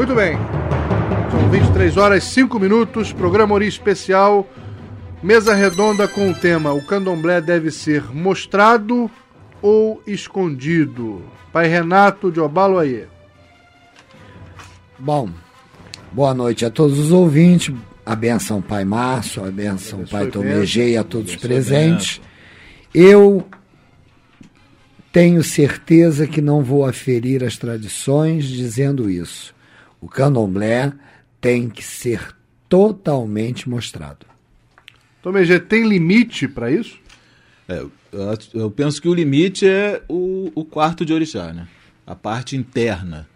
Muito bem. São 23 horas 5 minutos, programa Ori especial, mesa redonda com o tema O candomblé deve ser mostrado ou escondido? Pai Renato de Obaloaie. Bom, boa noite a todos os ouvintes. A benção Pai Márcio, a benção Pai Tomegê e a todos presentes. Eu tenho certeza que não vou aferir as tradições dizendo isso. O candomblé tem que ser totalmente mostrado. Tomegê, tem limite para isso? É, eu penso que o limite é o, o quarto de orixá, né? A parte interna.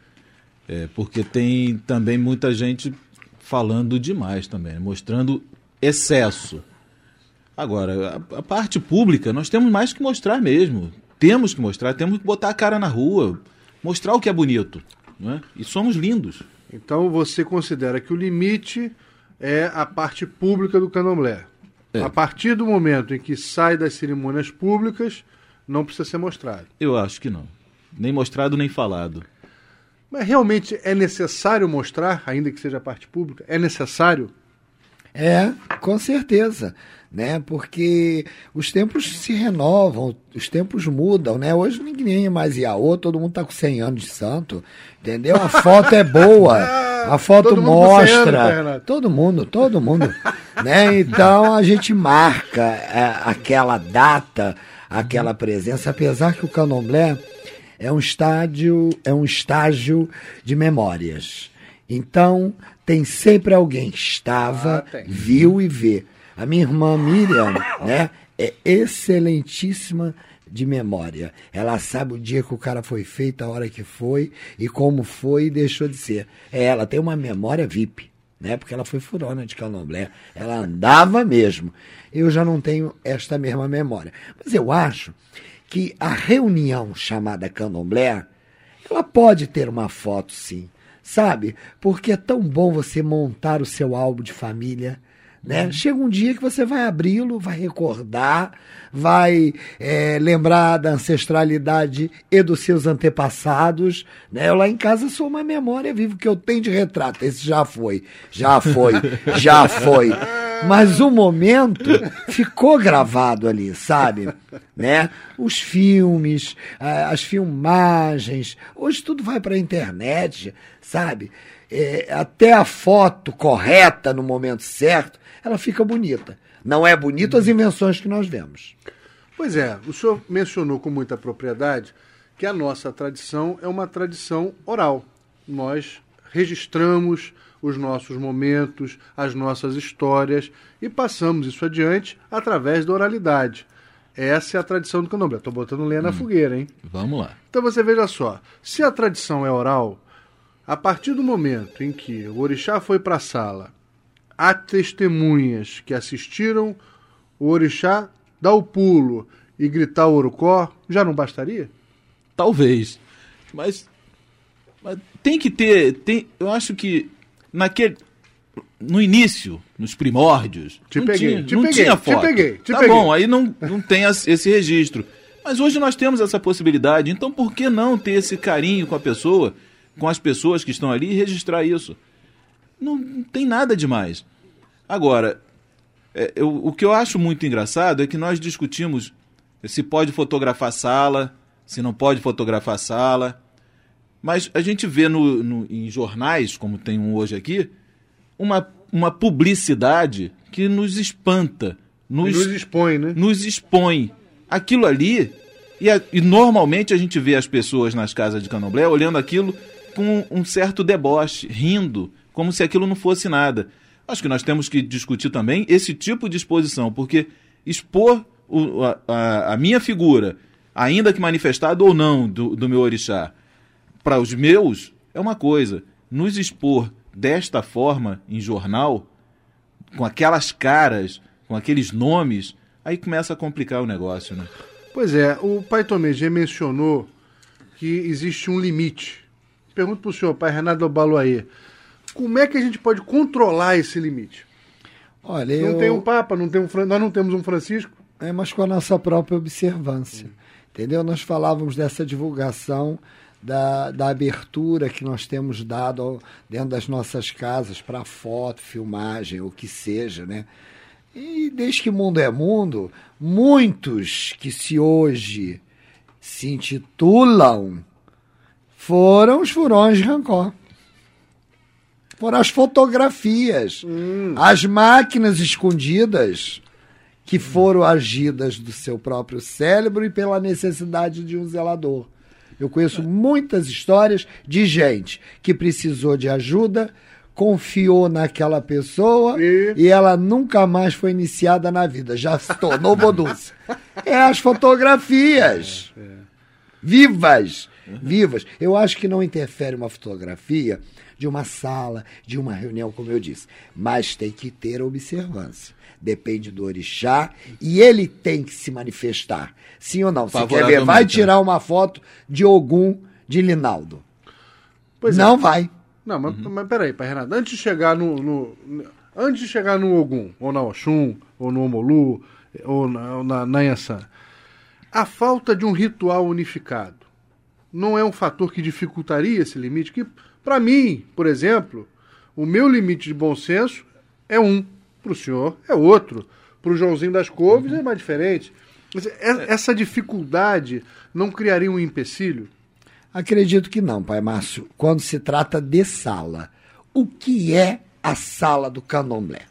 É, porque tem também muita gente falando demais também, mostrando excesso. Agora, a, a, parte pública, nós temos mais que mostrar mesmo. Temos que mostrar, temos que botar a cara na rua, mostrar o que é bonito. Não é? E somos lindos. Então você considera que o limite é a parte pública do candomblé. É. A partir do momento em que sai das cerimônias públicas, não precisa ser mostrado. Eu acho que não. Nem mostrado, nem falado. Mas realmente é necessário mostrar, ainda que seja parte pública? É necessário? É, com certeza, né? Porque os tempos se renovam, os tempos mudam, né? Hoje ninguém é mais Iaô, todo mundo tá com 100 anos de santo, entendeu? A foto é boa, a foto todo mostra, anos, todo mundo, todo mundo, né? Então a gente marca é, aquela data, aquela presença, apesar que o candomblé é um estádio, é um estágio de memórias. Então, tem sempre alguém que estava, ah, viu e vê. A minha irmã Miriam, né, é excelentíssima de memória. Ela sabe o dia que o cara foi feito, a hora que foi e como foi e deixou de ser. É, ela tem uma memória VIP, né? Porque ela foi furona de candomblé. Ela andava mesmo. Eu já não tenho esta mesma memória. Mas eu acho que a reunião chamada candomblé, ela pode ter uma foto sim sabe? Porque é tão bom você montar o seu álbum de família. Né? Uhum. Chega um dia que você vai abri-lo, vai recordar, vai é, lembrar da ancestralidade e dos seus antepassados. Né? Eu lá em casa sou uma memória viva que eu tenho de retrato. Esse já foi, já foi, já foi. Mas o momento ficou gravado ali, sabe? Né? Os filmes, as filmagens, hoje tudo vai para a internet, sabe? É, até a foto correta no momento certo, ela fica bonita. Não é bonito as invenções que nós vemos. Pois é, o senhor mencionou com muita propriedade que a nossa tradição é uma tradição oral. Nós registramos os nossos momentos, as nossas histórias e passamos isso adiante através da oralidade. Essa é a tradição do candomblé. Estou botando lenha hum, na fogueira, hein? Vamos lá. Então você veja só, se a tradição é oral, a partir do momento em que o orixá foi para a sala, há testemunhas que assistiram o orixá dar o pulo e gritar o orocó, já não bastaria? Talvez. Mas, mas tem que ter, tem, eu acho que naquele no início, nos primórdios, te não, peguei, tinha, te não peguei, tinha foto. Te peguei, te tá peguei. bom, aí não, não tem esse registro. Mas hoje nós temos essa possibilidade, então por que não ter esse carinho com a pessoa, com as pessoas que estão ali e registrar isso? Não, não tem nada demais. Agora, é, eu, o que eu acho muito engraçado é que nós discutimos se pode fotografar sala, se não pode fotografar sala. Mas a gente vê no, no, em jornais, como tem um hoje aqui, uma, uma publicidade que nos espanta. Nos, nos expõe, né? Nos expõe. Aquilo ali. E, a, e, normalmente a gente vê as pessoas nas casas de candomblé olhando aquilo com um certo deboche, rindo, como se aquilo não fosse nada. Acho que nós temos que discutir também esse tipo de exposição, porque expor o, a, a, minha figura, ainda que manifestado ou não do, do meu orixá, para os meus é uma coisa. Nos expor desta forma em jornal, com aquelas caras, com aqueles nomes, aí começa a complicar o negócio, né? Pois é, o pai Tomegê mencionou que existe um limite. Pergunto para o senhor, pai Renato Baluaê, como é que a gente pode controlar esse limite? Olha, não eu... tem um Papa, não tem um, nós não temos um Francisco. É, mas com a nossa própria observância. Entendeu? Nós falávamos dessa divulgação da, da abertura que nós temos dado ao- dentro das nossas casas para foto, filmagem, o que seja, né? E desde que mundo é mundo, muitos que se hoje se intitulam foram os furões de Rancor. Foram as fotografias, as máquinas escondidas que foram agidas do seu próprio cérebro e pela necessidade de um zelador. Eu conheço muitas histórias de gente que precisou de ajuda, confiou naquela pessoa E? e, ela nunca mais foi iniciada na vida, já se tornou bodunça. É as fotografias vivas, vivas. Eu acho que não interfere uma fotografia de uma sala, de uma reunião, como eu disse, mas tem que ter observância. Depende do orixá e ele tem que se manifestar. Sim ou não? Você quer ver? Vai Favoravelmente, tirar uma foto de Ogum de Linaldo. Pois é. não vai. Não, mas, mas peraí, pai Renato. Antes de chegar no, no- Antes de chegar no Ogum, ou na Oxum, ou no Omolu, ou na, ou na, na Yansan, a falta de um ritual unificado não é um fator que dificultaria esse limite? Que, para mim, por exemplo, o meu limite de bom senso é um, para o senhor é outro, para o Joãozinho das Couves é mais diferente. Mas e- Essa dificuldade não criaria um empecilho? Acredito que não, pai Márcio. Quando se trata de sala, o que é a sala do candomblé?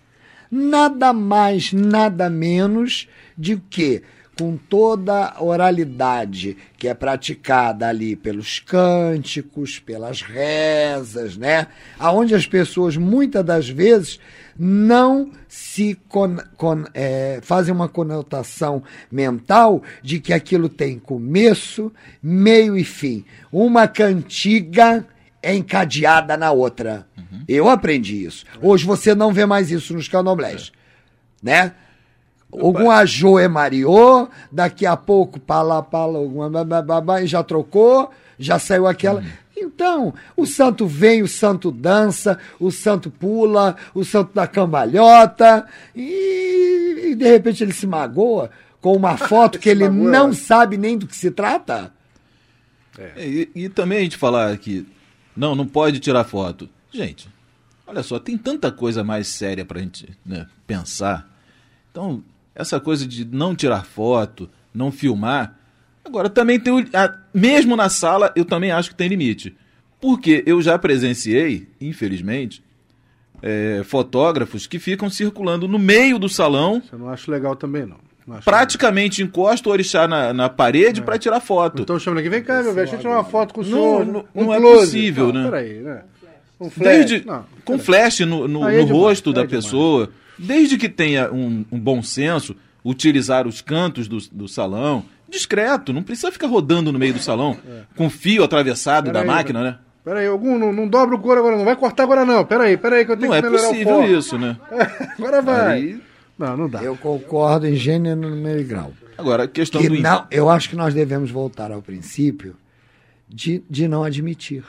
Nada mais, nada menos de que, com toda a oralidade que é praticada ali pelos cânticos, pelas rezas, né? Aonde as pessoas muitas das vezes não se con- con- eh, fazem uma conotação mental de que aquilo tem começo, meio e fim. Uma cantiga é encadeada na outra. Eu aprendi isso. Hoje você não vê mais isso nos candomblés, né? Algum ajô é Mariô, daqui a pouco pala pala alguma bababá, e já trocou, já saiu aquela. Então, o santo vem, o santo dança, o santo pula, o santo dá cambalhota, e, e de repente ele se magoa com uma foto que ele magoa, não sabe nem do que se trata. É, E, e também a gente falar que não, não pode tirar foto. Gente, olha só, tem tanta coisa mais séria pra gente né, pensar. Então, essa coisa de não tirar foto, não filmar. Agora, também tem o. a- mesmo na sala, eu também acho que tem limite. Porque eu já presenciei, infelizmente, é, fotógrafos que ficam circulando no meio do salão, Eu não acho legal também, não. Não acho praticamente encosta o orixá na, na parede pra tirar foto. Então chama ele aqui, vem cá, meu velho, deixa eu tirar uma foto com o Não, senhor. não- um não é possível, não, né? Peraí, né? Um flash. Desde, Não, com flash no, no- é no demais, rosto da é demais. pessoa, desde que tenha um, um bom senso, utilizar os cantos do, do salão, discreto, não precisa ficar rodando no meio do salão, com fio atravessado da Peraí, máquina, né? Peraí, algum, não, não dobra o couro agora, não vai cortar agora não. Peraí, peraí, que eu tenho Não que é melhorar possível isso, né? agora vai. Aí- Não, não dá. Eu concordo em gênero, número e grau. Agora, a questão Que do. não, eu acho que nós devemos voltar ao princípio de, de não admitir.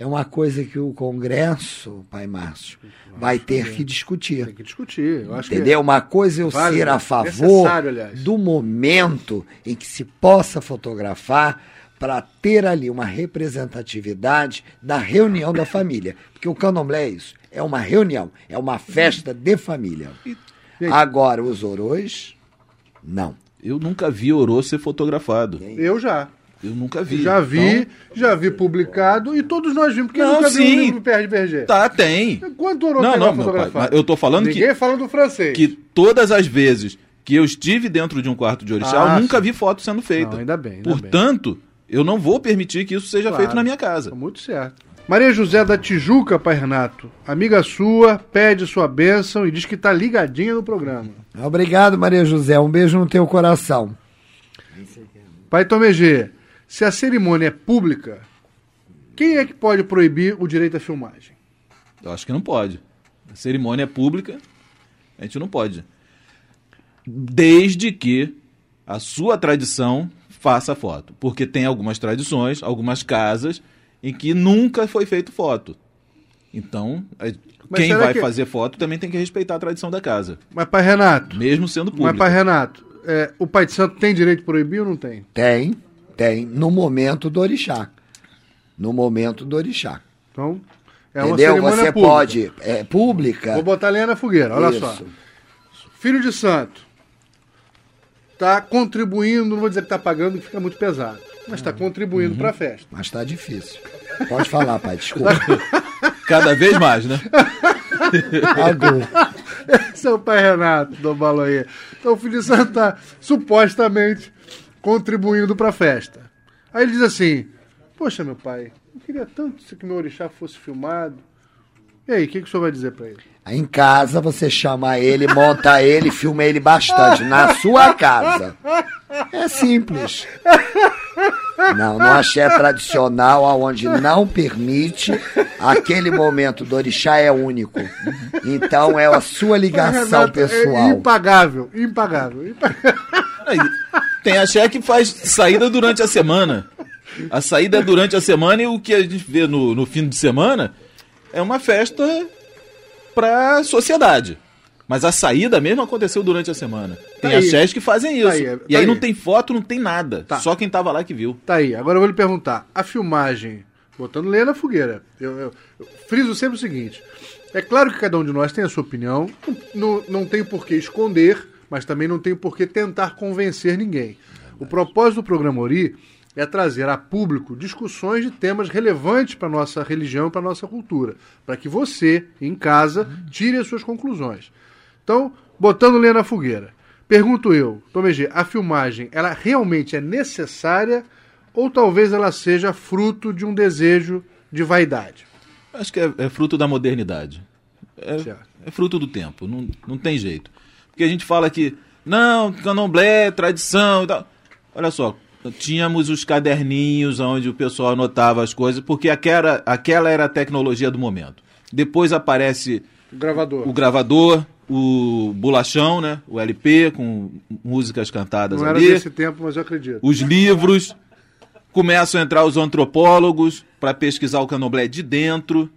É uma coisa que o Congresso, pai Márcio, vai ter que discutir. Tem que discutir. Eu acho Entendeu? Uma coisa é eu Válido, ser a favor necessário, aliás. do momento em que se possa fotografar para ter ali uma representatividade da reunião da família. Porque o candomblé é isso, é uma reunião, é uma festa de família. Agora, os orôs, não. Eu nunca vi Orô ser fotografado. que eu já. Eu nunca vi. Já vi, Então, já vi publicado e todos nós vimos, porque Não, nunca vi um sim. livro do Pierre de Verger. tá, tem. Quanto ouro Não, não, meu pai, eu tô falando que- Ninguém fala do francês. Que todas as vezes que eu estive dentro de um quarto de orixá, Ah, eu nunca sim. vi foto sendo feita. Não, ainda bem, ainda Portanto, eu não vou permitir que isso seja Claro. feito na minha casa. Tá muito certo. Maria José da Tijuca, pai Renato, amiga sua, pede sua bênção e diz que tá ligadinha no programa. Obrigado, Maria José. Um beijo no teu coração. Pai Tomegê, se a cerimônia é pública, quem é que pode proibir o direito à filmagem? Eu acho que não pode. A cerimônia é pública, a gente não pode. Desde que a sua tradição faça foto. Porque tem algumas tradições, algumas casas, em que nunca foi feito foto. Então, é- Mas quem vai que- fazer foto também tem que respeitar a tradição da casa. Mas, pai Renato, Mesmo sendo pública. mas, pai Renato, é, o pai de santo tem direito de proibir ou não tem? Tem, tem, no momento do orixá. no momento do orixá. Então, é uma Entendeu? cerimônia Você pública. pode, é pública. Vou botar lenha na fogueira, olha Isso. só. Filho de santo está contribuindo, não vou dizer que está pagando, que fica muito pesado, mas Uhum. está contribuindo para a festa. Mas tá difícil. Pode falar, pai, desculpa. Cada vez mais, né? Algo. Esse é o pai Renato do Baloia. Então o filho de santo está supostamente contribuindo para a festa. Aí ele diz assim: Poxa, meu pai, eu queria tanto que meu orixá fosse filmado. E aí, o que, que o senhor vai dizer para ele? Aí Em casa você chama ele, monta ele, filma ele bastante. Na sua casa. É simples. Não, no axé tradicional, onde não permite, aquele momento do orixá é único. Então é a sua ligação Renato, É pessoal. impagável, impagável. impagável. Tem axé que faz saída durante a semana. A saída é durante a semana e o que a gente vê no, no fim de semana é uma festa pra sociedade. Mas a saída mesmo aconteceu durante a semana. Tem Tá axés que fazem isso. Tá aí, tá e aí, não aí. tem foto, não tem nada. Tá. Só quem tava lá que viu. Tá aí, agora eu vou lhe perguntar. A filmagem, botando lenha na fogueira, eu, eu- eu friso sempre o seguinte: é claro que cada um de nós tem a sua opinião, não, não tem por que esconder, mas também não tem por que tentar convencer ninguém. O propósito do programa Ori é trazer a público discussões de temas relevantes para nossa religião, para nossa cultura, para que você, em casa, tire as suas conclusões. Então, botando lenha na fogueira. Pergunto eu, Tom G, a filmagem, ela realmente é necessária ou talvez ela seja fruto de um desejo de vaidade? Acho que é, é fruto da modernidade. É, é fruto do tempo, não, não tem jeito. Porque a gente fala que, não, candomblé, tradição e tal. Olha só, tínhamos os caderninhos onde o pessoal anotava as coisas, porque aquela, aquela era a tecnologia do momento. Depois aparece O gravador. o gravador, o bolachão, né? O LP com músicas cantadas Não era ali desse tempo, mas eu acredito. os livros, começam a entrar os antropólogos para pesquisar o candomblé de dentro.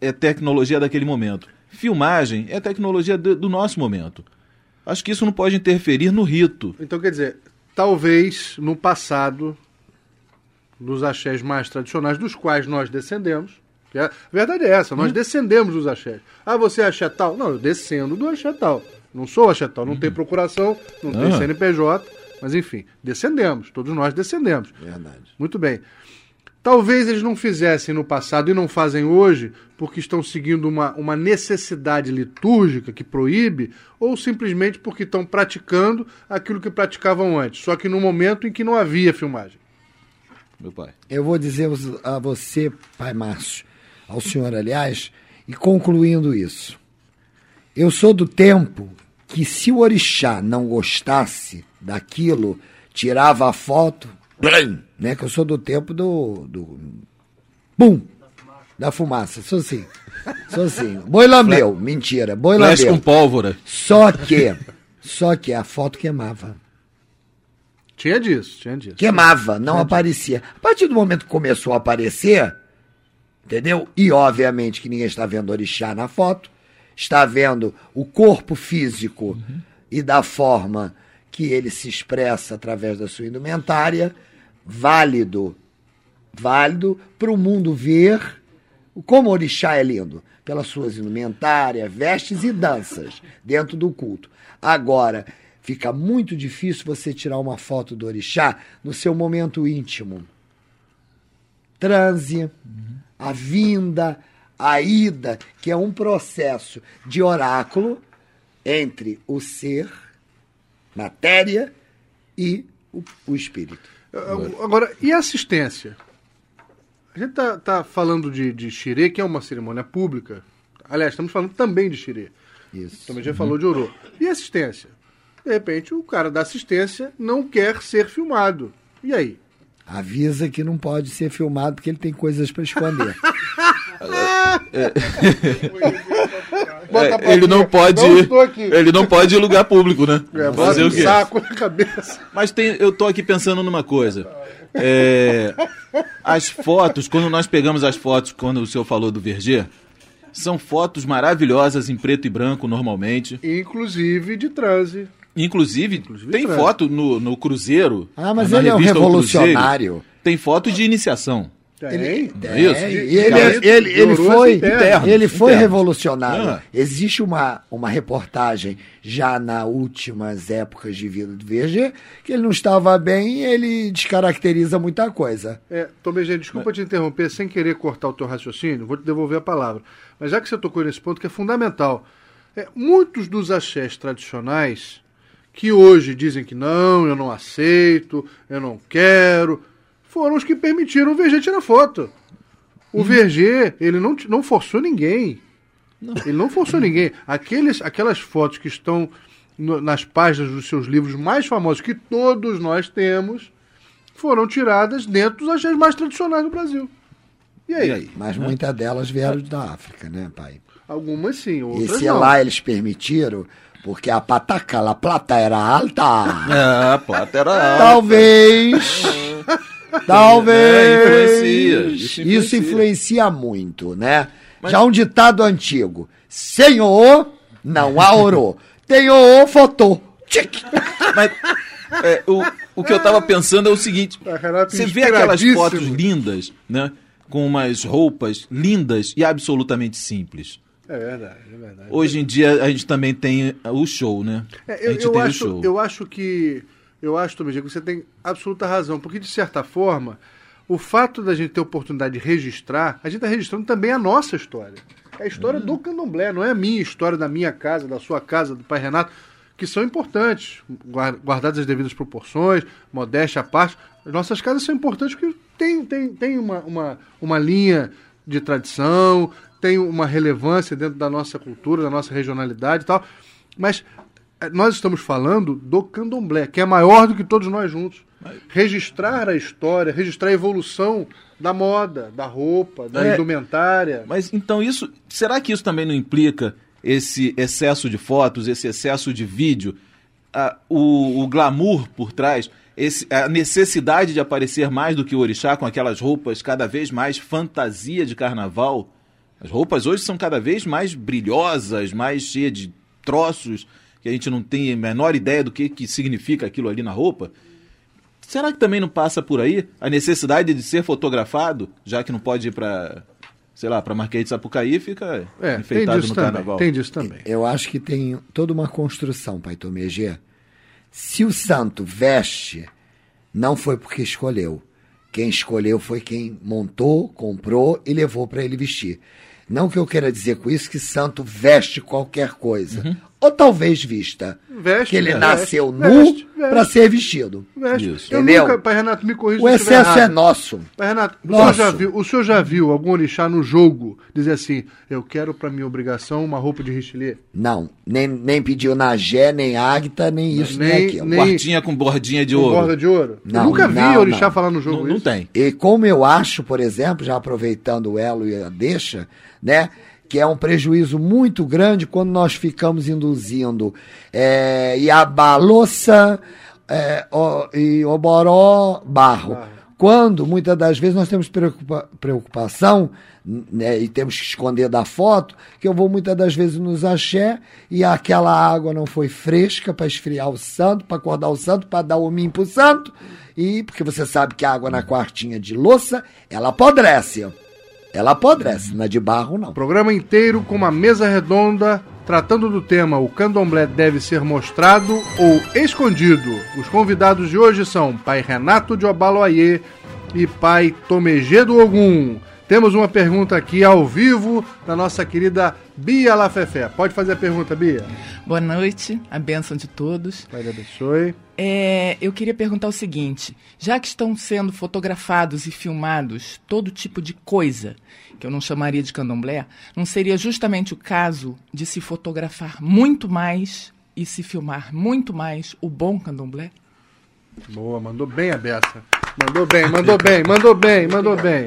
É tecnologia daquele momento. Filmagem é tecnologia do, do nosso momento. Acho que isso não pode interferir no rito. Então, quer dizer, talvez no passado, dos axés mais tradicionais, dos quais nós descendemos, que é- a verdade é essa, nós descendemos dos axés. Ah, você é axé tal? Não, eu descendo do axé tal. Não sou axé tal, não tem procuração, não tem Ah. CNPJ, mas enfim, descendemos, todos nós descendemos. Verdade. Muito bem. Talvez eles não fizessem no passado e não fazem hoje porque estão seguindo uma, uma necessidade litúrgica que proíbe, ou simplesmente porque estão praticando aquilo que praticavam antes, só que no momento em que não havia filmagem. Meu pai. Eu vou dizer a você, pai Márcio, ao senhor, aliás, e concluindo isso. Eu sou do tempo que se o orixá não gostasse daquilo, tirava a foto, né? Que eu sou do tempo do. do bum! Da fumaça. Sou assim. Sou assim. Boi lambeu. Mentira. Boi Flash lambeu. com pólvora. Só que. Só que a foto queimava. Tinha disso, tinha disso. Queimava, não aparecia. A partir do momento que começou a aparecer, entendeu? E obviamente que ninguém está vendo orixá na foto, está vendo o corpo físico e da forma que ele se expressa através da sua indumentária, válido, válido para o mundo ver como o orixá é lindo, pelas suas indumentárias, vestes e danças dentro do culto. Agora, fica muito difícil você tirar uma foto do orixá no seu momento íntimo. Transe, a vinda, a ida, que é um processo de oráculo entre o ser, matéria, e o, o espírito. Agora, e a assistência? A gente tá, tá falando de, de xirê, que é uma cerimônia pública. Aliás, estamos falando também de xirê. Isso. Também já falou de orô. E assistência? De repente, o cara da assistência não quer ser filmado. E aí? Avisa que não pode ser filmado porque ele tem coisas para esconder. Bota a É, ele não pode. Não. Ele não pode ir em lugar público, né? É, Fazer o quê? saco na cabeça. Mas tem, eu tô aqui pensando numa coisa. É, as fotos, quando nós pegamos as fotos, quando o senhor falou do Verger, são fotos maravilhosas em preto e branco normalmente. Inclusive de transe. Inclusive, tem trans. foto no, no Cruzeiro. Ah, mas na ele é um revista O Cruzeiro, revolucionário. Tem foto de iniciação. Tem. Ele, é tem. isso? E De- ele, de- ele, ele foi, interno. ele foi Interno. revolucionário. Ah. Existe uma, uma reportagem já nas últimas épocas de vida do VG que ele não estava bem e ele descaracteriza muita coisa. É, Tomé, gente, desculpa te interromper sem querer cortar o teu raciocínio, vou te devolver a palavra. Mas já que você tocou nesse ponto que é fundamental, é, muitos dos axés tradicionais que hoje dizem que não, eu não aceito, eu não quero, foram os que permitiram o VG tirar foto. O VG, ele não, não forçou ninguém. Ele não forçou ninguém. Aqueles, aquelas fotos que estão no- nas páginas dos seus livros mais famosos, que todos nós temos, foram tiradas dentro dos axés mais tradicionais do Brasil. E aí? E aí? Mas muitas delas vieram da África, né, pai? Algumas sim, E outras se não. lá eles permitiram, porque a pataca, a plata era alta. Ah, a plata era alta. Talvez. Talvez. É, influencia, isso Isso influencia. influencia muito, né? Já um ditado antigo: Senhor, não há ouro. Tem ouro, foto. Tic. Mas é, o, o que eu tava pensando é o seguinte: Renato, você vê aquelas fotos lindas, né? Com umas roupas lindas e absolutamente simples. É verdade, é verdade. Hoje em dia a gente também tem o show, né? É, a eu, gente eu tem o acho, show. eu acho que. Eu acho, Tomé, que você tem absoluta razão, porque de certa forma, o fato da gente ter oportunidade de registrar, a gente está registrando também a nossa história. É a história do candomblé, não é a minha história da minha casa, da sua casa, do pai Renato, que são importantes, guar- guardadas as devidas proporções, modéstia à parte. As nossas casas são importantes porque tem, tem, tem uma, uma, uma linha de tradição, tem uma relevância dentro da nossa cultura, da nossa regionalidade e tal. Mas nós estamos falando do candomblé, que é maior do que todos nós juntos. Registrar a história, registrar a evolução da moda, da roupa, da É. indumentária. Mas então isso, será que isso também não implica esse excesso de fotos, esse excesso de vídeo, a- o, o glamour por trás, esse- a necessidade de aparecer mais do que o orixá com aquelas roupas cada vez mais fantasia de carnaval? As roupas hoje são cada vez mais brilhosas, mais cheias de troços que a gente não tem a menor ideia do que, que significa aquilo ali na roupa. Será que também não passa por aí a necessidade de ser fotografado, já que não pode ir para, sei lá, para Marquês de Sapucaí, fica É, tem enfeitado disso no também. carnaval? Tem disso também. Eu acho que tem toda uma construção, Pai Tomegê. Se o santo veste, não foi porque escolheu. Quem escolheu foi quem montou, comprou e levou para ele vestir. Não que eu queira dizer com isso que santo veste qualquer coisa. Ou talvez vista. Veste, que ele veste, nasceu veste, nu para ser vestido. Veste. Isso. Eu Entendeu? nunca, pai Renato, me corrija O eu excesso é nosso. Pai Renato, o Nosso. senhor, já viu, o senhor já viu algum orixá no jogo dizer assim, eu quero para minha obrigação uma roupa de Richelieu? Não, nem, nem pediu Nagé, nem Águita, nem isso, nem, Nem- aquilo. nem- Quartinha com bordinha de Com ouro. borda de ouro? Não, eu nunca vi não, orixá não. falar no jogo Não, não isso. tem. E como eu acho, por exemplo, já aproveitando o elo e a deixa, né? Que é um prejuízo muito grande quando nós ficamos induzindo é, Iabalossa é, o- e Oboró Barro. Quando, muitas das vezes, nós temos preocupa- preocupação né, e temos que esconder da foto, que eu vou muitas das vezes nos axé e aquela água não foi fresca para esfriar o santo, para acordar o santo, para dar o mim pro santo, e porque você sabe que a água na quartinha de louça, ela apodrece. Ela apodrece, na de barro não. Programa inteiro com uma mesa redonda tratando do tema O candomblé deve ser mostrado ou escondido. Os convidados de hoje são Pai Renato de Obaloaiê e Pai Tomegê do Ogum. Temos uma pergunta aqui ao vivo da nossa querida Bia Lafefé. Pode fazer a pergunta, Bia? Boa noite, a bênção de todos. Pai abençoe. É, eu queria perguntar o seguinte: já que estão sendo fotografados e filmados todo tipo de coisa, que eu não chamaria de candomblé, não seria justamente o caso de se fotografar muito mais e se filmar muito mais o bom candomblé? Boa, mandou bem a beça. Mandou bem, mandou bem, mandou bem, mandou bem.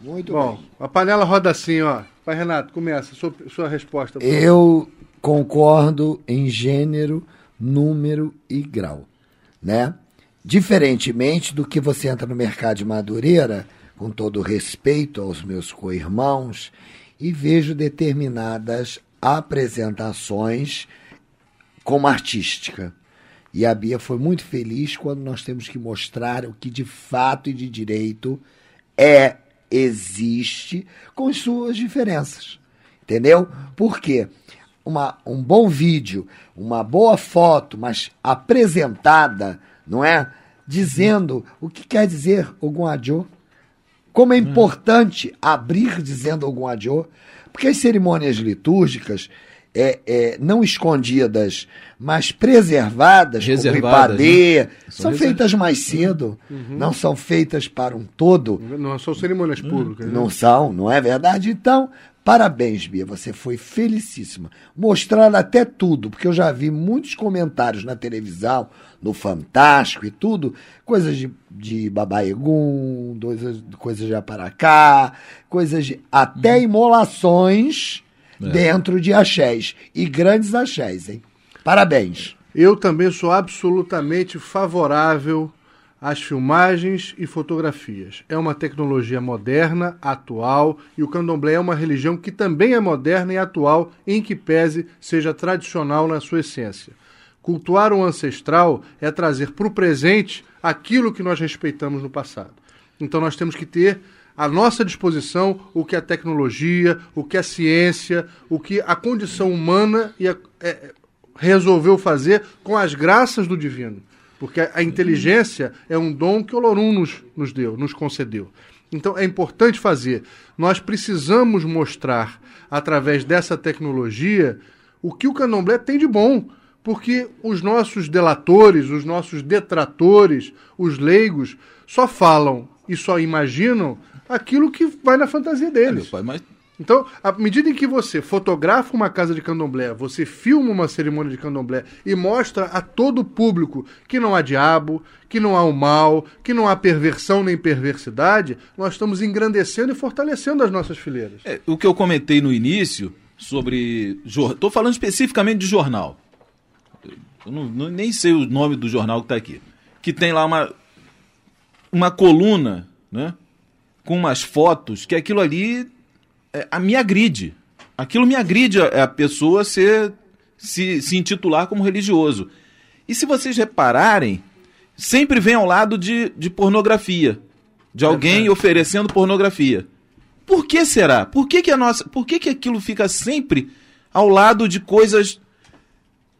Muito Bom, a panela roda assim, ó. Pai Renato, começa. Sua, sua resposta. Eu concordo em gênero, número e grau, né? Diferentemente do que você entra no mercado de Madureira, com todo respeito aos meus co-irmãos, e vejo determinadas apresentações como artística. E a Bia foi muito feliz quando nós temos que mostrar o que de fato e de direito é, existe, com suas diferenças. Entendeu? Por quê? Uma, um bom vídeo, uma boa foto, mas apresentada, não é? Dizendo o que quer dizer algum adjo. Como é importante abrir dizendo algum adjo. Porque as cerimônias litúrgicas, é, é, não escondidas, mas preservadas, Reservadas, como Ipadê, né? são São feitas mais cedo, não são feitas para um todo. Não são cerimônias públicas. né? Não são, não é verdade? Então, parabéns, Bia, você foi felicíssima. Mostrando até tudo, porque eu já vi muitos comentários na televisão, no Fantástico e tudo, coisas de, de Babaegum, coisas, coisas de Aparacá, coisas de. até imolações dentro de axés. E grandes axés, hein? Parabéns. Eu também sou absolutamente favorável às filmagens e fotografias. É uma tecnologia moderna, atual, e o candomblé é uma religião que também é moderna e atual, em que pese seja tradicional na sua essência. Cultuar o ancestral é trazer para o presente aquilo que nós respeitamos no passado. Então nós temos que ter à nossa disposição o que a tecnologia, o que a ciência, o que a condição humana e a- é, resolveu fazer com as graças do divino. Porque a, a inteligência é um dom que Olorum nos, nos deu, nos concedeu. Então é importante fazer. Nós precisamos mostrar, através dessa tecnologia, o que o candomblé tem de bom. Porque os nossos delatores, os nossos detratores, os leigos, só falam e só imaginam aquilo que vai na fantasia É, deles. pai, mas Então, à medida em que você fotografa uma casa de candomblé, você filma uma cerimônia de candomblé e mostra a todo o público que não há diabo, que não há o mal, que não há perversão nem perversidade, nós estamos engrandecendo e fortalecendo as nossas fileiras. É, o que eu comentei no início sobre. Estou falando especificamente de jornal. Eu não, não- nem sei o nome do jornal que está aqui. Que tem lá uma, uma coluna, né? Com umas fotos, que aquilo ali é, a, me agride. Aquilo me agride a, a pessoa ser, se, se intitular como religioso. E se vocês repararem, sempre vem ao lado de, de pornografia. De alguém oferecendo pornografia. Por que será? Por que, que a nossa. Por que, que aquilo fica sempre ao lado de coisas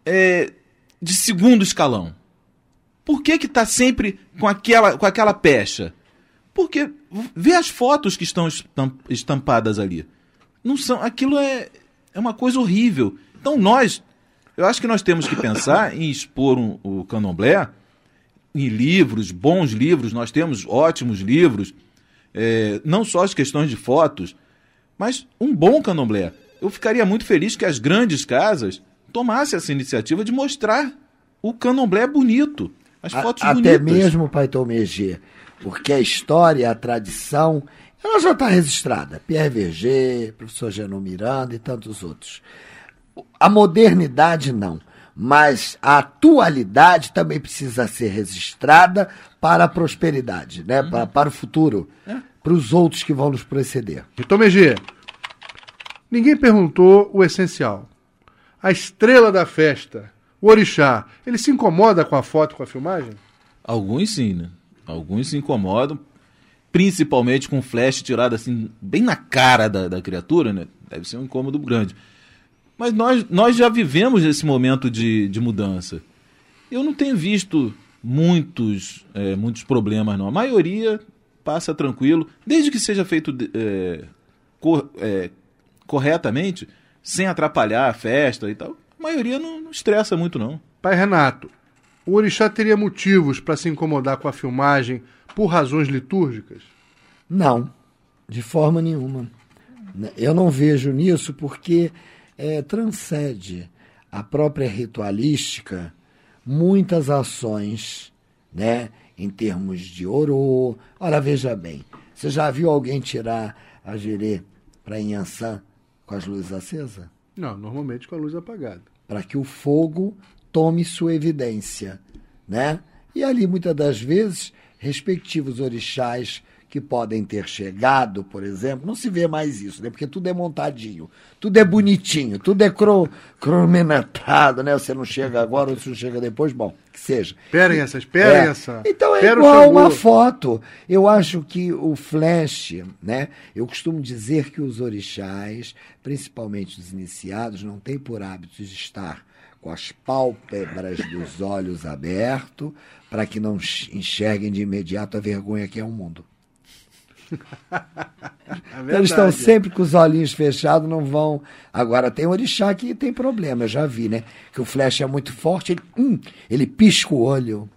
é, de segundo escalão? Por que que tá sempre com aquela, com aquela pecha? Porque vê as fotos que estão estam- estampadas ali. Não são, aquilo é, é uma coisa horrível. Então nós, eu acho que nós temos que pensar em expor um- o candomblé em livros, bons livros, nós temos ótimos livros, é, não só as questões de fotos, mas um bom candomblé. Eu ficaria muito feliz que as grandes casas tomassem essa iniciativa de mostrar o candomblé bonito, as A- fotos Até bonitas. mesmo, Pai Tomegê, porque a história, a tradição, ela já está registrada. Pierre Verger, professor Genô Miranda e tantos outros. A modernidade não, mas a atualidade também precisa ser registrada para a prosperidade, né? Uhum. para, para o futuro, É. para os outros que vão nos preceder. Então, Megê, ninguém perguntou o essencial. A estrela da festa, o orixá, ele se incomoda com a foto, com a filmagem? Alguns sim, né? Alguns se incomodam, principalmente com flash tirado assim, bem na cara da, da criatura, né? Deve ser um incômodo grande. Mas nós, nós já vivemos esse momento de, de mudança. Eu não tenho visto muitos, é, muitos problemas, não. A maioria passa tranquilo, desde que seja feito é, cor- é, corretamente, sem atrapalhar a festa e tal. A maioria não, não estressa muito, não. Pai Renato, o orixá teria motivos para se incomodar com a filmagem por razões litúrgicas? Não, de forma nenhuma. Eu não vejo nisso porque eh, transcende a própria ritualística muitas ações, né? Em termos de orô. Ora, veja bem, você já viu alguém tirar a gerê para Inhansã com as luzes acesas? Não, normalmente com a luz apagada. para que o fogo tome sua evidência, né? E ali muitas das vezes respectivos orixás que podem ter chegado, por exemplo, não se vê mais isso, né? Porque tudo é montadinho, tudo é bonitinho, tudo é cro, cronometrado, né? Você não chega agora, ou você não chega depois, bom, que seja. Esperem essa, esperem É. essa. Então é Espera o igual uma foto. Eu acho que o flash, né? Eu costumo dizer que os orixás, principalmente os iniciados, não têm por hábito de estar com as pálpebras dos olhos abertos para que não enxerguem de imediato a vergonha que é o mundo. É Então, eles estão sempre com os olhinhos fechados, não vão. Agora tem orixá que tem problema, eu já vi, né? Que o flash é muito forte, ele, hum, ele pisca o olho.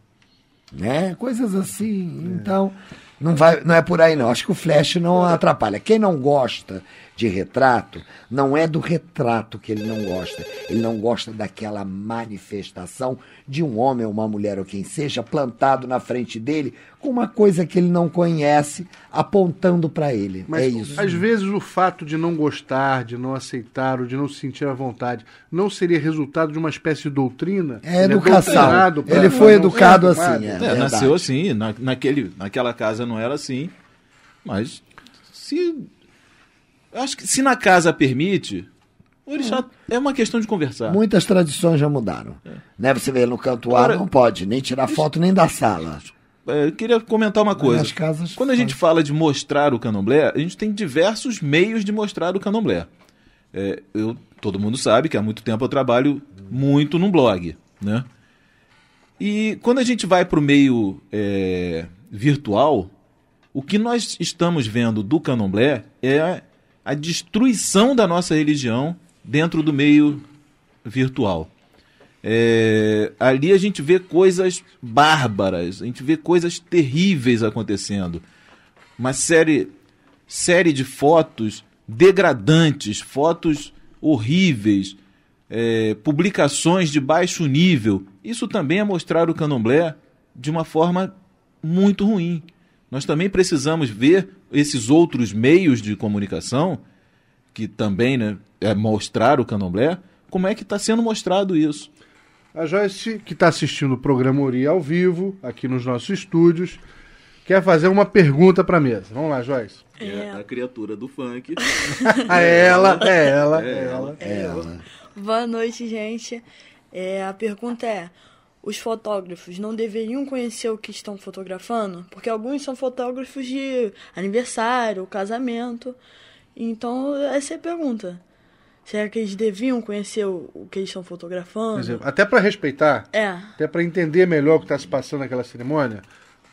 Né? Coisas assim. Então, não, vai, não é por aí, não. Acho que o flash não atrapalha. Quem não gosta de retrato, não é do retrato que ele não gosta. Ele não gosta daquela manifestação de um homem ou uma mulher ou quem seja plantado na frente dele com uma coisa que ele não conhece apontando para ele. Mas é isso. às vezes o fato de não gostar, de não aceitar ou de não se sentir à vontade, não seria resultado de uma espécie de doutrina? É Ele educação. doutrinado pra- Ele foi educado assim, é. É, nasceu assim, na, naquele, naquela casa não era assim. Mas se. Eu Acho que se na casa permite, o orixá é uma questão de conversar. Muitas tradições já mudaram. Né? Você vê no canto A, Agora- não pode nem tirar foto nem da sala. É, eu queria comentar uma coisa. nas casas Quando a gente fala de mostrar o candomblé, a gente tem diversos meios de mostrar o candomblé. É, eu, todo mundo sabe que há muito tempo eu trabalho muito num blog, né? E quando a gente vai para o meio é, virtual, o que nós estamos vendo do candomblé é a destruição da nossa religião dentro do meio virtual. É, ali a gente vê coisas bárbaras, a gente vê coisas terríveis acontecendo. Uma série, série de fotos degradantes, fotos horríveis, é, publicações de baixo nível. Isso também é mostrar o candomblé de uma forma muito ruim. Nós também precisamos ver esses outros meios de comunicação, que também né, é mostrar o candomblé, como é que está sendo mostrado isso. A Joyce, que está assistindo o programa Ori ao vivo, aqui nos nossos estúdios, quer fazer uma pergunta para a mesa. Vamos lá, Joyce. É a criatura do funk. Ah, é ela, é ela, é ela. Ela. Boa noite, gente. É, a pergunta é: os fotógrafos não deveriam conhecer o que estão fotografando? Porque alguns são fotógrafos de aniversário, casamento. Então, essa é a pergunta. Será que eles deviam conhecer o, que eles estão fotografando? dizer, até para respeitar, É. até para entender melhor o que está se passando naquela cerimônia.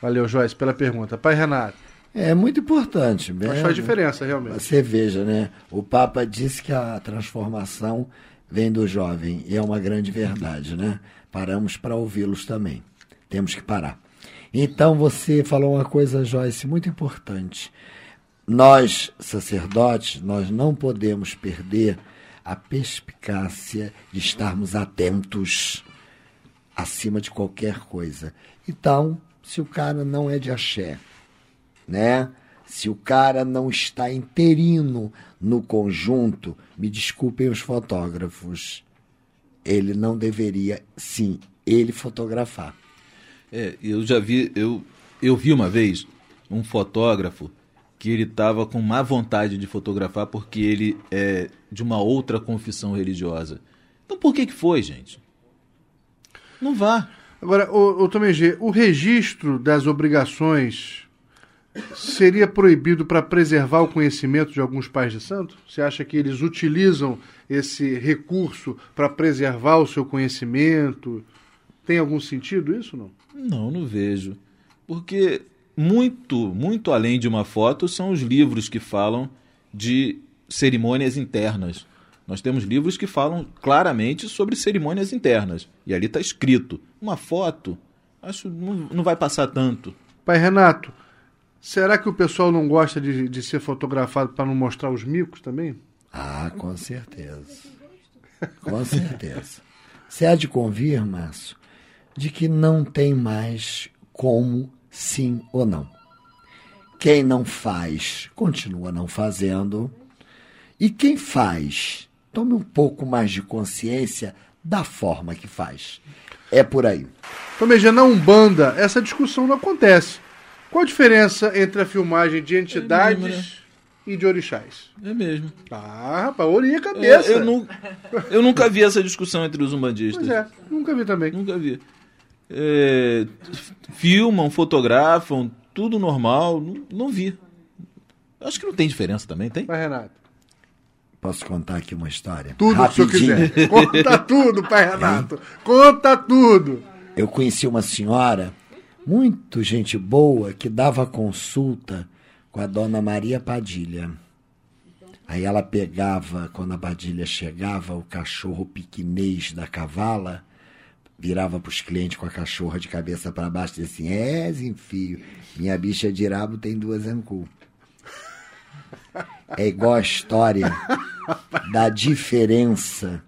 Valeu, Joyce, pela pergunta. Pai Renato, É muito importante. né? faz diferença, realmente. Você veja, né? O Papa disse que a transformação vem do jovem, e é uma grande verdade, né? Paramos para ouvi-los também. Temos que parar. Então você falou uma coisa, Joyce, muito importante. Nós, sacerdotes, nós não podemos perder a perspicácia de estarmos atentos acima de qualquer coisa. Então, se o cara não é de axé, né? Se o cara não está interino no conjunto, me desculpem os fotógrafos, ele não deveria, sim, ele fotografar. É, eu já vi, eu, eu vi uma vez um fotógrafo que ele estava com má vontade de fotografar porque ele é de uma outra confissão religiosa. Então por que que foi, gente? Não vá. Agora, o, o Tomé G, o registro das obrigações seria proibido para preservar o conhecimento de alguns pais de santo? Você acha que eles utilizam esse recurso para preservar o seu conhecimento? Tem algum sentido isso não? Não, não vejo. Porque muito, muito além de uma foto são os livros que falam de cerimônias internas. Nós temos livros que falam claramente sobre cerimônias internas. E ali está escrito. Uma foto, acho não, não vai passar tanto. Pai Renato, será que o pessoal não gosta de, de ser fotografado para não mostrar os micos também? Ah, com certeza. Com certeza. Você há de convir, Márcio, de que não tem mais como sim ou não. Quem não faz, continua não fazendo. E quem faz, tome um pouco mais de consciência da forma que faz. É por aí. Tomé G, na Umbanda, essa discussão não acontece. Qual a diferença entre a filmagem de entidades mesmo, né? e de orixás? É mesmo. Ah, rapaz, olhei a cabeça. É, eu, nu- eu nunca vi essa discussão entre os umbandistas. Pois é, nunca vi também. Nunca vi. É, filmam, fotografam, tudo normal. Não, não vi. Acho que não tem diferença também, tem? Pai Renato. Posso contar aqui uma história? Tudo que o senhor Rapidinho. quiser. Conta tudo, pai Renato. Conta tudo. Eu conheci uma senhora, muito gente boa, que dava consulta com a dona Maria Padilha. Aí ela pegava, quando a Padilha chegava, o cachorro piquinês da cavala, virava para os clientes com a cachorra de cabeça para baixo e assim: É, Zinfio, minha bicha de rabo tem duas ancu. É igual a história da diferença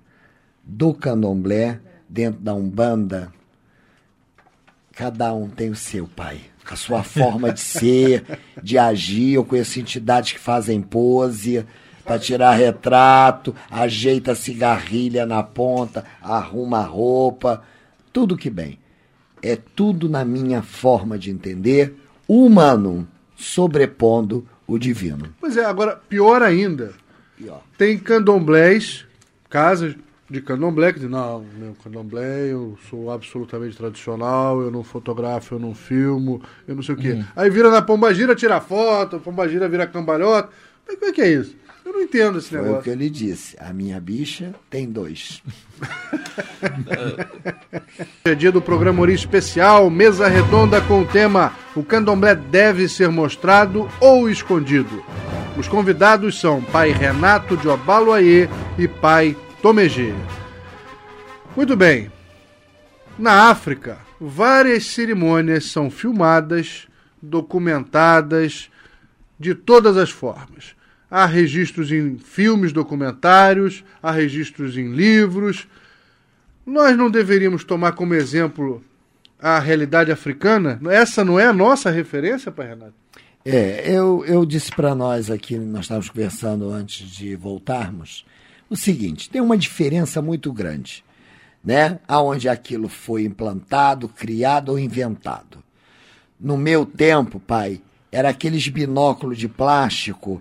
do candomblé dentro da Umbanda. Cada um tem o seu, pai. A sua forma de ser, de agir. Eu conheço entidades que fazem pose para tirar retrato, ajeita a cigarrilha na ponta, arruma a roupa. Tudo que bem. É tudo na minha forma de entender, humano sobrepondo o divino. Pois é, agora, pior ainda, Pior. tem candomblés, casas de candomblé, que dizem, não, meu candomblé, eu sou absolutamente tradicional, eu não fotografo, eu não filmo, eu não sei o quê. Aí vira na pombagira, tira foto, a pombagira vira cambalhota. Mas como é que é isso? Eu não entendo esse Foi o negócio. que eu lhe disse. A minha bicha tem dois. É dia do programa Ori Especial, mesa redonda com o tema O candomblé deve ser mostrado ou escondido. Os convidados são pai Renato de Obaloaê e pai Tomegê. Muito bem. Na África, várias cerimônias são filmadas, documentadas de todas as formas. Há registros em filmes documentários, há registros em livros, nós não deveríamos tomar como exemplo a realidade africana? Essa não é a nossa referência, pai Renato? É, eu, eu disse para nós aqui, nós estávamos conversando antes de voltarmos, o seguinte: tem uma diferença muito grande, né? Aonde aquilo foi implantado, criado ou inventado. No meu tempo, pai, era aqueles binóculos de plástico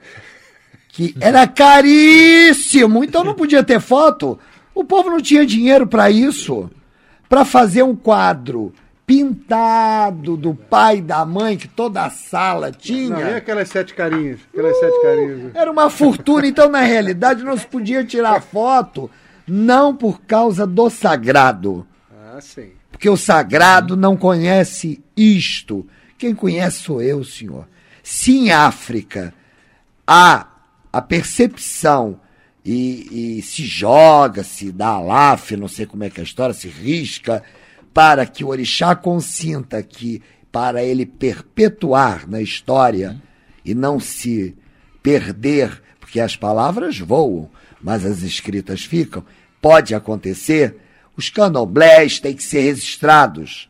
que era caríssimo, então não podia ter foto. O povo não tinha dinheiro para isso, para fazer um quadro pintado do pai e da mãe que toda a sala tinha. Não, e aquelas sete carinhas? Aquelas sete carinhas. Era uma fortuna, então na realidade não se podia tirar foto, não por causa do sagrado, Ah, sim. porque o sagrado não conhece isto. Quem conhece sou eu, senhor. Se em África há a percepção e, e se joga, se dá alaf, não sei como é que é a história, se risca, para que o orixá consinta que, para ele perpetuar na história e não se perder, porque as palavras voam, mas as escritas ficam, pode acontecer, os candomblés têm que ser registrados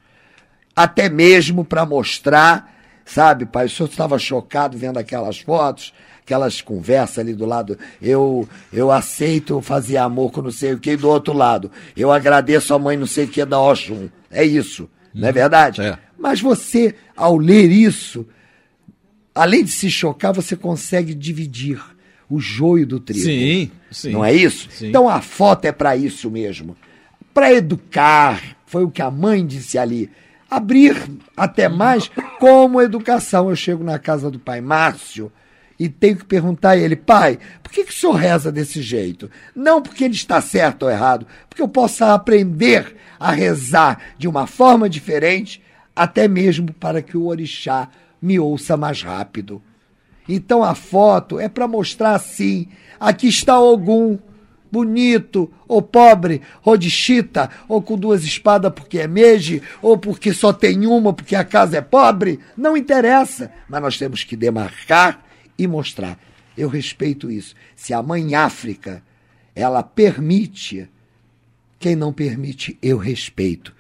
até mesmo para mostrar, sabe, pai? O senhor estava chocado vendo aquelas fotos, aquelas conversas ali do lado. Eu eu aceito fazer amor com não sei o que, e do outro lado. Eu agradeço a mãe não sei o que da Oxum. É isso, não é verdade? É. Mas você, ao ler isso, além de se chocar, você consegue dividir o joio do trigo. Sim, sim. Não é isso? Sim. Então a foto é para isso mesmo. Para educar, foi o que a mãe disse ali. Abrir até mais como educação. Eu chego na casa do pai Márcio e tenho que perguntar a ele, pai, por que, que o senhor reza desse jeito? Não porque ele está certo ou errado, porque eu possa aprender a rezar de uma forma diferente, até mesmo para que o orixá me ouça mais rápido. Então a foto é para mostrar assim: aqui está Ogum, bonito, ou pobre, ou de chita, ou com duas espadas porque é meje, ou porque só tem uma porque a casa é pobre. Não interessa, mas nós temos que demarcar e mostrar. Eu respeito isso. Se a mãe África ela permite, quem não permite, eu respeito.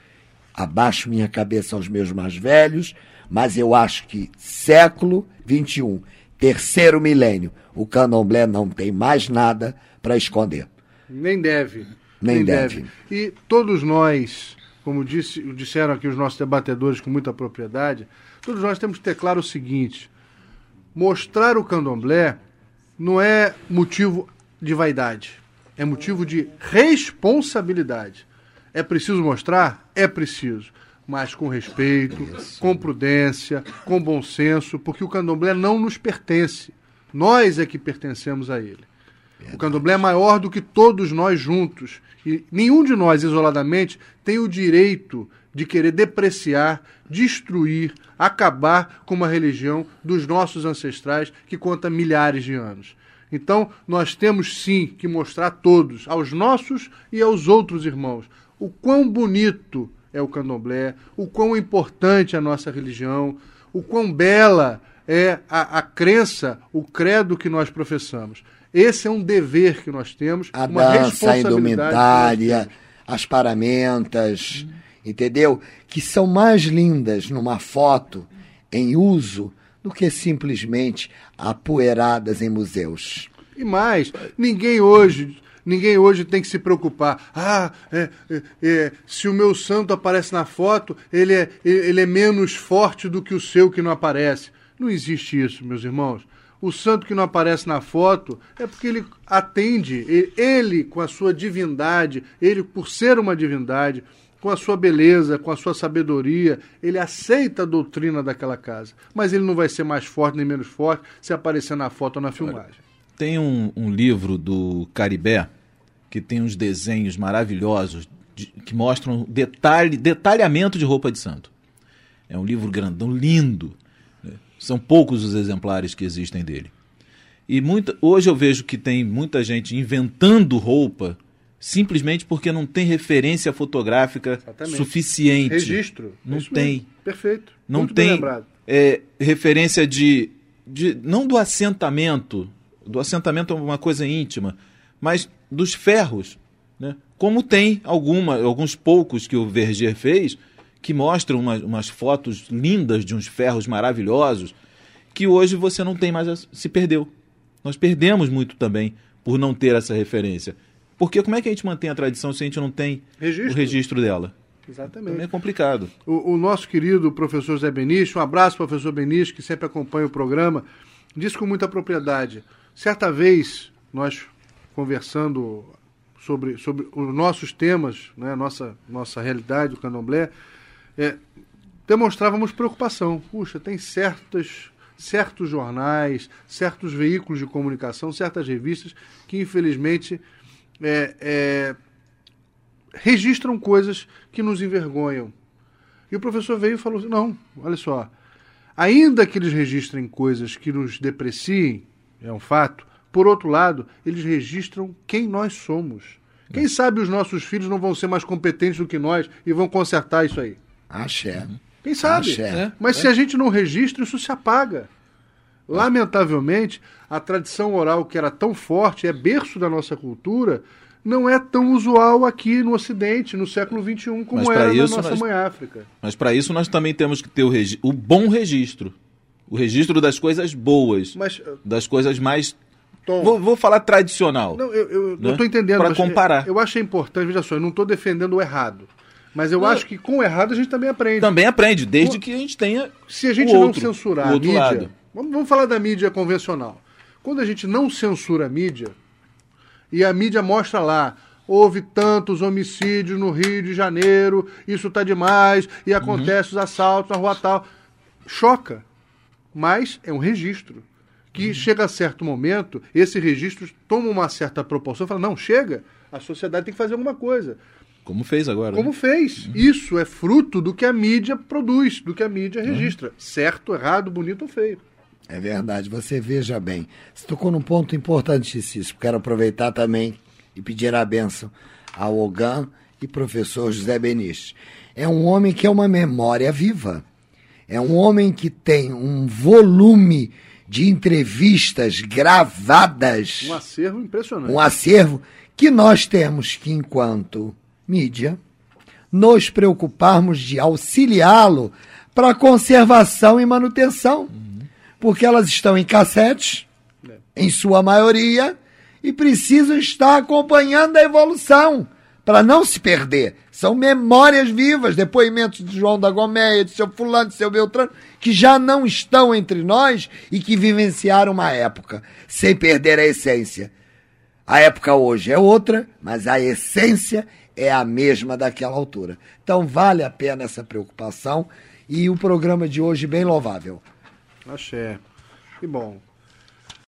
Abaixo minha cabeça aos meus mais velhos, mas eu acho que século XXI, terceiro milênio, o candomblé não tem mais nada para esconder. Nem deve. Nem deve. E todos nós, como disse, disseram aqui os nossos debatedores com muita propriedade, Todos nós temos que ter claro o seguinte: mostrar o candomblé não é motivo de vaidade, é motivo de responsabilidade. É preciso mostrar? É preciso. Mas com respeito, Isso. com prudência, com bom senso, porque o candomblé não nos pertence. Nós é que pertencemos a ele. Verdade. O candomblé é maior do que todos nós juntos. E nenhum de nós, isoladamente, tem o direito de querer depreciar, destruir, acabar com uma religião dos nossos ancestrais que conta milhares de anos. Então, nós temos sim que mostrar a todos, aos nossos e aos outros irmãos, o quão bonito é o candomblé, o quão importante é a nossa religião, o quão bela é a, a crença, o credo que nós professamos. Esse é um dever que nós temos, a uma dança, a indumentária, as paramentas, hum. Entendeu? Que são mais lindas numa foto em uso do que simplesmente apoeiradas em museus. E mais, ninguém hoje Ninguém hoje tem que se preocupar. Ah, é, é, é, se o meu santo aparece na foto, ele é, ele é menos forte do que o seu que não aparece. Não existe isso, meus irmãos. O santo que não aparece na foto é porque ele atende, ele com a sua divindade, ele por ser uma divindade, com a sua beleza, com a sua sabedoria, ele aceita a doutrina daquela casa. Mas ele não vai ser mais forte nem menos forte se aparecer na foto ou na filmagem. Tem um, um livro do Caribé que tem uns desenhos maravilhosos de, que mostram detalhe, detalhamento de roupa de santo. É um livro grandão, lindo. São poucos os exemplares que existem dele. E muita, hoje eu vejo que tem muita gente inventando roupa simplesmente porque não tem referência fotográfica Exatamente. suficiente. Registro. Não Isso tem. Mesmo. Perfeito. Não Muito tem é, referência de, de. Não do assentamento. Do assentamento é uma coisa íntima. Mas dos ferros. Né? Como tem alguma, alguns poucos que o Verger fez, que mostram uma, umas fotos lindas de uns ferros maravilhosos, que hoje você não tem mais. Se perdeu. Nós perdemos muito também por não ter essa referência. Porque como é que a gente mantém a tradição se a gente não tem registro. o registro dela? Exatamente. Também é complicado. O, o, nosso querido professor Zé Beniche, um abraço, professor Beniche, que sempre acompanha o programa, disse com muita propriedade. Certa vez, nós conversando sobre, sobre os nossos temas, né, nossa, nossa realidade do candomblé, é, demonstrávamos preocupação. Puxa, tem certas, certos jornais, certos veículos de comunicação, certas revistas que, infelizmente, é, é, registram coisas que nos envergonham. E o professor veio e falou assim: não, olha só, ainda que eles registrem coisas que nos depreciem, é um fato, por outro lado, eles registram quem nós somos. Quem é. sabe os nossos filhos não vão ser mais competentes do que nós e vão consertar isso aí? Axé. Quem sabe? Axé. Mas é. se a gente não registra, isso se apaga. Lamentavelmente, a tradição oral que era tão forte, é berço da nossa cultura, não é tão usual aqui no Ocidente, no século XXI, como era na nossa nós, mãe África. Mas para isso nós também temos que ter o, o, bom registro. O registro das coisas boas. Mas, das coisas mais. Tom, vou, vou, falar tradicional. Não, eu, eu né? estou entendendo. Para comparar. Eu, eu acho importante, veja só, eu não estou defendendo o errado. Mas eu não. acho que com o errado a gente também aprende. Também aprende, desde que a gente tenha. Se a gente não censurar a mídia. Lado. Vamos, vamos falar da mídia convencional. Quando a gente não censura a mídia, e a mídia mostra lá, houve tantos homicídios no Rio de Janeiro, isso está demais, e acontece uhum. os assaltos na rua tal. Choca, mas é um registro. Que uhum. chega a certo momento, esse registro toma uma certa proporção e fala: não, chega, a sociedade tem que fazer alguma coisa. Como fez agora. Como né? fez. Uhum. Isso é fruto do que a mídia produz, do que a mídia uhum. registra. Certo, errado, bonito ou feio. É verdade. Você veja bem. Você tocou num ponto importantíssimo. Quero aproveitar também e pedir a benção ao Ogan e professor José Beniche. É um homem que é uma memória viva. É um homem que tem um volume de entrevistas gravadas. Um acervo impressionante. Um acervo que nós temos que, enquanto mídia, nos preocuparmos de auxiliá-lo para conservação e manutenção. Uhum. Porque elas estão em cassetes, é. em sua maioria, e precisam estar acompanhando a evolução para não se perder. São memórias vivas, depoimentos de João da Gomeia, de seu fulano, de seu Beltrano, que já não estão entre nós e que vivenciaram uma época, sem perder a essência. A época hoje é outra, mas a essência é a mesma daquela altura. Então vale a pena essa preocupação e o programa de hoje bem louvável. Axé. Que bom.